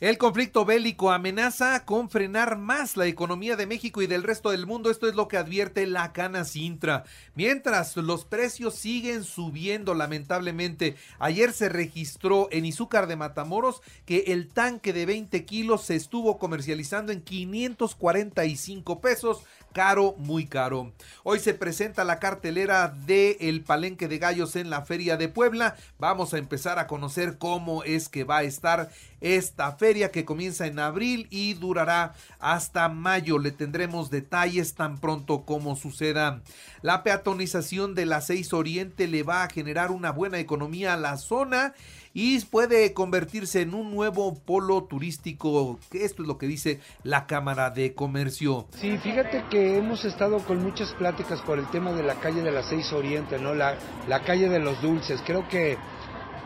El conflicto bélico amenaza con frenar más la economía de México y del resto del mundo. Esto es lo que advierte la Cana Sintra. Mientras los precios siguen subiendo, lamentablemente. Ayer se registró en Izúcar de Matamoros que el tanque de 20 kilos se estuvo comercializando en 545 pesos caro, muy caro. Hoy se presenta la cartelera de El Palenque de Gallos en la Feria de Puebla. Vamos a empezar a conocer cómo es que va a estar esta feria que comienza en abril y durará hasta mayo. Le tendremos detalles tan pronto como suceda. La peatonización de la 6 Oriente le va a generar una buena economía a la zona y puede convertirse en un nuevo polo turístico. Esto es lo que dice la Cámara de Comercio. Sí, fíjate que hemos estado con muchas pláticas por el tema de la calle de la 6 Oriente, ¿no? La, la calle de los dulces. Creo que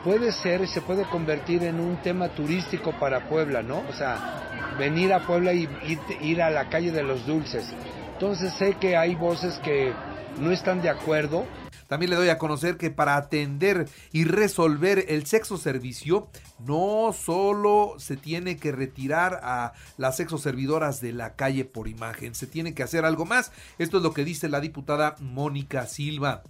puede ser y se puede convertir en un tema turístico para Puebla, ¿no? O sea, venir a Puebla y ir a la calle de los dulces. Entonces sé que hay voces que no están de acuerdo, también le doy a conocer que para atender y resolver el sexo servicio, no solo se tiene que retirar a las sexo servidoras de la calle por imagen, se tiene que hacer algo más. Esto es lo que dice la diputada Mónica Silva.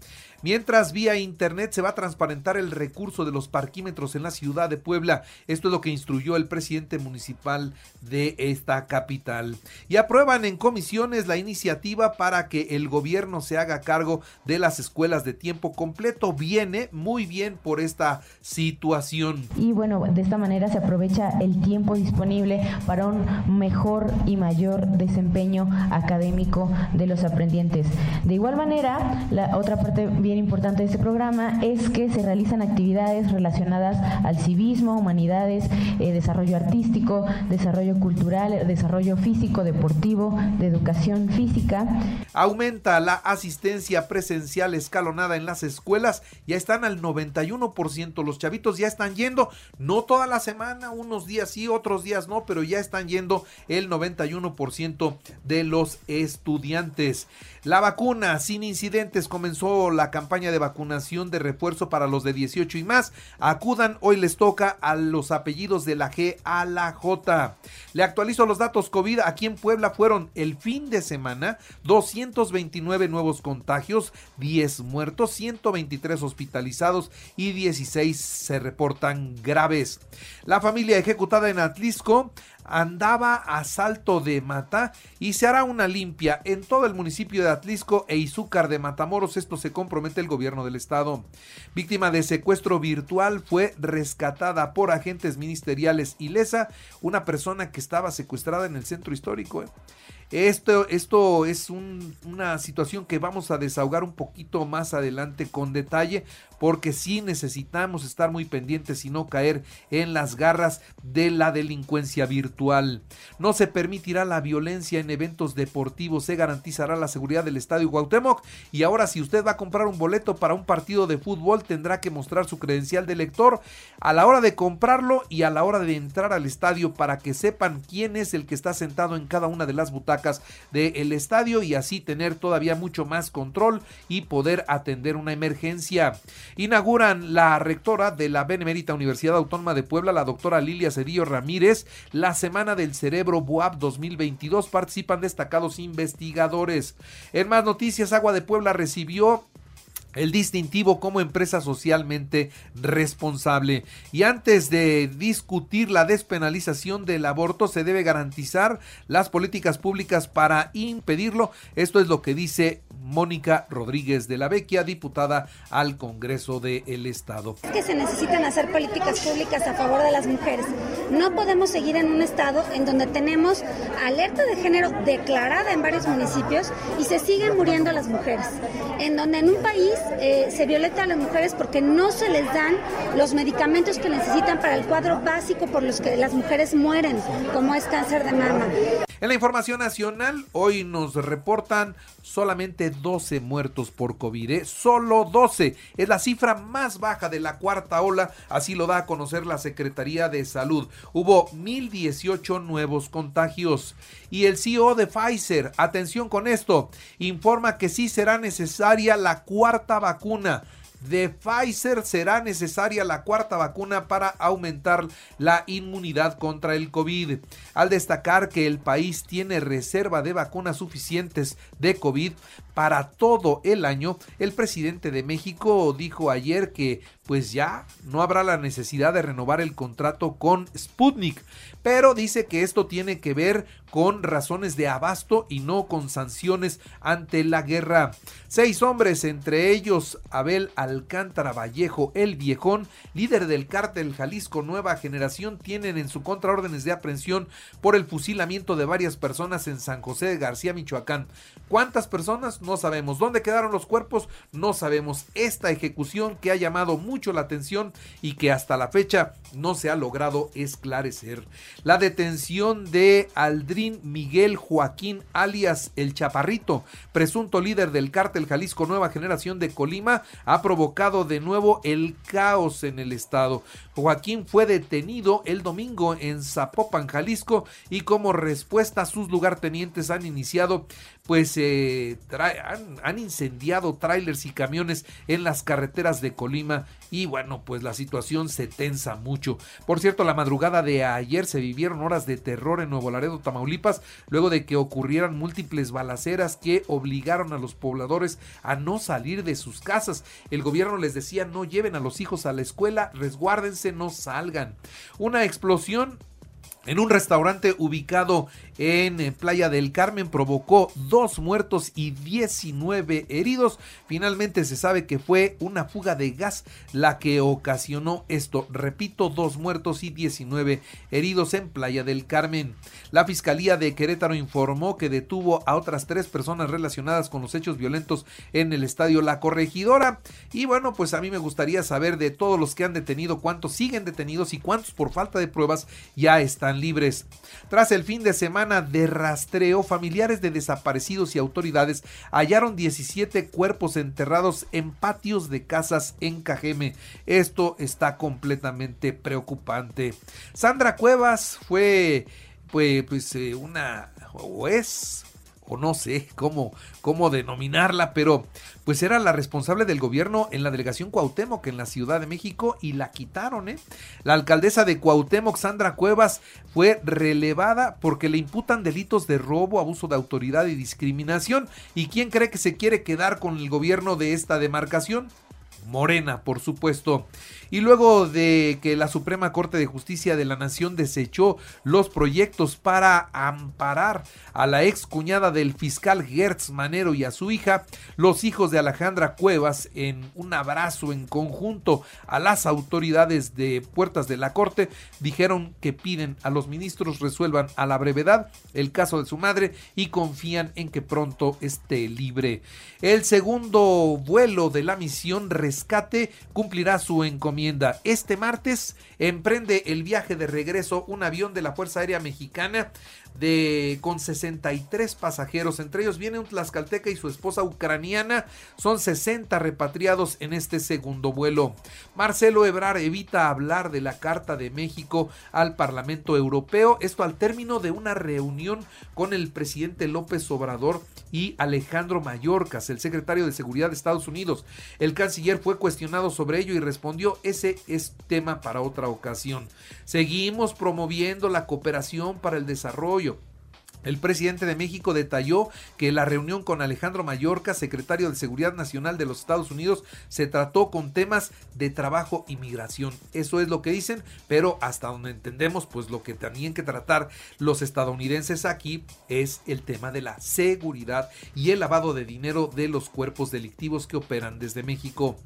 Mientras vía internet se va a transparentar el recurso de los parquímetros en la ciudad de Puebla. Esto es lo que instruyó el presidente municipal de esta capital. Y aprueban en comisiones la iniciativa para que el gobierno se haga cargo de las escuelas de tiempo completo. Viene muy bien por esta situación. Y bueno, de esta manera se aprovecha el tiempo disponible para un mejor y mayor desempeño académico de los aprendientes. De igual manera, la otra parte importante de este programa es que se realizan actividades relacionadas al civismo, humanidades, eh, desarrollo artístico, desarrollo cultural, desarrollo físico, deportivo, de educación física. Aumenta la asistencia presencial escalonada en las escuelas, ya están al 91%, los chavitos ya están yendo, no toda la semana, unos días sí, otros días no, pero ya están yendo el 91% de los estudiantes. La vacuna sin incidentes comenzó la campaña de vacunación de refuerzo para los de 18 y más. Acudan, hoy les toca a los apellidos de la G a la J. Le actualizo los datos COVID. Aquí en Puebla fueron el fin de semana 229 nuevos contagios, 10 muertos, 123 hospitalizados y 16 se reportan graves. La familia ejecutada en Atlisco andaba a salto de mata y se hará una limpia en todo el municipio de Atlisco e Izúcar de Matamoros. Esto se compromete el gobierno del estado. Víctima de secuestro virtual fue rescatada por agentes ministeriales ilesa, una persona que estaba secuestrada en el centro histórico. ¿eh? Esto, esto es una situación que vamos a desahogar un poquito más adelante con detalle, porque sí necesitamos estar muy pendientes y no caer en las garras de la delincuencia virtual. No se permitirá la violencia en eventos deportivos, se garantizará la seguridad del estadio Cuauhtémoc y ahora si usted va a comprar un boleto para un partido de fútbol tendrá que mostrar su credencial de lector a la hora de comprarlo y a la hora de entrar al estadio para que sepan quién es el que está sentado en cada una de las butacas del estadio y así tener todavía mucho más control y poder atender una emergencia. Inauguran la rectora de la Benemérita Universidad Autónoma de Puebla, la doctora Lilia Cedillo Ramírez, la Semana del Cerebro BUAP 2022. Participan destacados investigadores. En más noticias, Agua de Puebla recibió el distintivo como empresa socialmente responsable. Y antes de discutir la despenalización del aborto, se debe garantizar las políticas públicas para impedirlo. Esto es lo que dice Mónica Rodríguez de la Vecchia, diputada al Congreso del Estado. Es que se necesitan hacer políticas públicas a favor de las mujeres. No podemos seguir en un estado en donde tenemos alerta de género declarada en varios municipios y se siguen muriendo las mujeres. En donde en un país eh, se violeta a las mujeres porque no se les dan los medicamentos que necesitan para el cuadro básico por los que las mujeres mueren, como es cáncer de mama. En la información nacional, hoy nos reportan solamente 12 muertos por COVID. ¿eh? Solo 12. Es la cifra más baja de la cuarta ola. Así lo da a conocer la Secretaría de Salud. Hubo 1018 nuevos contagios. Y el CEO de Pfizer, atención con esto, informa que sí será necesaria la cuarta vacuna de Pfizer será necesaria la cuarta vacuna para aumentar la inmunidad contra el COVID. Al destacar que el país tiene reserva de vacunas suficientes de COVID para todo el año, el presidente de México dijo ayer que pues ya no habrá la necesidad de renovar el contrato con Sputnik, pero dice que esto tiene que ver con razones de abasto y no con sanciones ante la guerra. Seis hombres, entre ellos Abel Alcántara Vallejo, el viejón, líder del cártel Jalisco Nueva Generación, tienen en su contra órdenes de aprehensión por el fusilamiento de varias personas en San José de García, Michoacán. ¿Cuántas personas? No sabemos. ¿Dónde quedaron los cuerpos? No sabemos. Esta ejecución que ha llamado mucho la atención y que hasta la fecha no se ha logrado esclarecer. La detención de Aldrin Miguel Joaquín alias El Chaparrito, presunto líder del cártel Jalisco Nueva Generación de Colima, ha provocado de nuevo el caos en el estado. Joaquín fue detenido el domingo en Zapopan, Jalisco, y como respuesta sus lugartenientes han iniciado pues eh, han, han, incendiado trailers y camiones en las carreteras de Colima y bueno, pues la situación se tensa mucho. Por cierto, la madrugada de ayer se vivieron horas de terror en Nuevo Laredo, Tamaulipas, luego de que ocurrieran múltiples balaceras que obligaron a los pobladores a no salir de sus casas. El gobierno les decía no lleven a los hijos a la escuela, resguárdense, no salgan. Una explosión en un restaurante ubicado en eh, Playa del Carmen provocó dos muertos y 19 heridos. Finalmente se sabe que fue una fuga de gas la que ocasionó esto. Repito, dos muertos y 19 heridos en Playa del Carmen. La Fiscalía de Querétaro informó que detuvo a otras tres personas relacionadas con los hechos violentos en el estadio La Corregidora. Y bueno, pues a mí me gustaría saber de todos los que han detenido, cuántos siguen detenidos y cuántos por falta de pruebas ya están libres. Tras el fin de semana de rastreo, familiares de desaparecidos y autoridades hallaron 17 cuerpos enterrados en patios de casas en Cajeme. Esto está completamente preocupante. Sandra Cuevas fue pues, eh, una o es o no sé cómo, cómo denominarla, pero pues era la responsable del gobierno en la delegación Cuauhtémoc en la Ciudad de México y la quitaron, ¿eh? La alcaldesa de Cuauhtémoc, Sandra Cuevas, fue relevada porque le imputan delitos de robo, abuso de autoridad y discriminación. ¿Y quién cree que se quiere quedar con el gobierno de esta demarcación? Morena, por supuesto. Y luego de que la Suprema Corte de Justicia de la Nación desechó los proyectos para amparar a la ex cuñada del fiscal Gertz Manero y a su hija, los hijos de Alejandra Cuevas, en un abrazo en conjunto a las autoridades de puertas de la Corte, dijeron que piden a los ministros resuelvan a la brevedad el caso de su madre y confían en que pronto esté libre. El segundo vuelo de la misión Rescate cumplirá su encomienda. Este martes emprende el viaje de regreso un avión de la Fuerza Aérea Mexicana de con 63 pasajeros, entre ellos viene un tlaxcalteca y su esposa ucraniana, son 60 repatriados en este segundo vuelo. Marcelo Ebrar evita hablar de la Carta de México al Parlamento Europeo, esto al término de una reunión con el presidente López Obrador y Alejandro Mayorkas, el secretario de Seguridad de Estados Unidos. El canciller fue cuestionado sobre ello y respondió, ese es tema para otra ocasión. Seguimos promoviendo la cooperación para el desarrollo El presidente de México detalló que la reunión con Alejandro Mayorka, secretario de Seguridad Nacional de los Estados Unidos, se trató con temas de trabajo y migración. Eso es lo que dicen, pero hasta donde entendemos, pues lo que tenían que tratar los estadounidenses aquí es el tema de la seguridad y el lavado de dinero de los cuerpos delictivos que operan desde México.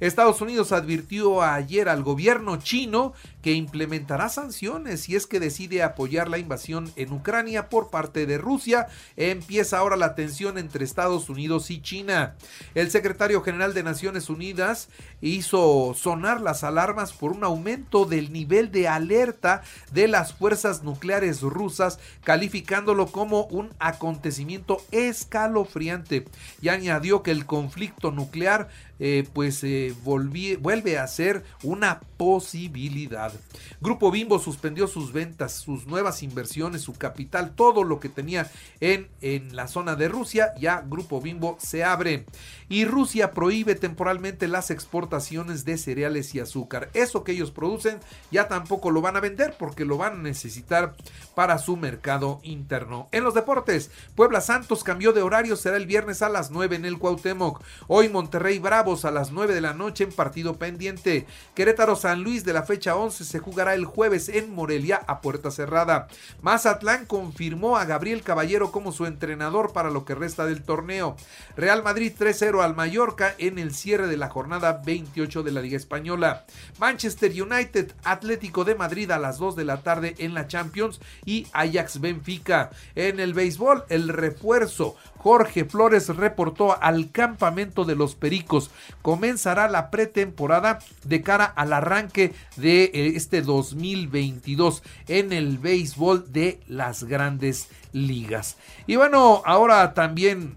Estados Unidos advirtió ayer al gobierno chino que implementará sanciones si es que decide apoyar la invasión en Ucrania por parte de Rusia, empieza ahora la tensión entre Estados Unidos y China. El secretario general de Naciones Unidas hizo sonar las alarmas por un aumento del nivel de alerta de las fuerzas nucleares rusas, calificándolo como un acontecimiento escalofriante y añadió que el conflicto nuclear eh, pues eh, vuelve a ser una posibilidad. Grupo Bimbo suspendió sus ventas, sus nuevas inversiones, su capital, todo lo que tenía en, en la zona de Rusia. Ya Grupo Bimbo se abre. Y Rusia prohíbe temporalmente las exportaciones de cereales y azúcar. Eso que ellos producen ya tampoco lo van a vender porque lo van a necesitar para su mercado interno. En los deportes, Puebla Santos cambió de horario, será el viernes a las 9 en el Cuauhtémoc. Hoy Monterrey Bravo a las 9 de la noche en partido pendiente. Querétaro San Luis de la fecha 11 se jugará el jueves en Morelia a puerta cerrada. Mazatlán confirmó a Gabriel Caballero como su entrenador para lo que resta del torneo. Real Madrid 3-0 al Mallorca en el cierre de la jornada 28 de la Liga Española. Manchester United Atlético de Madrid a las 2 de la tarde en la Champions y Ajax Benfica. En el béisbol, el refuerzo Jorge Flores reportó al campamento de los Pericos. Comenzará la pretemporada de cara al arranque de eh, este 2022 en el béisbol de las grandes ligas. Y bueno, ahora también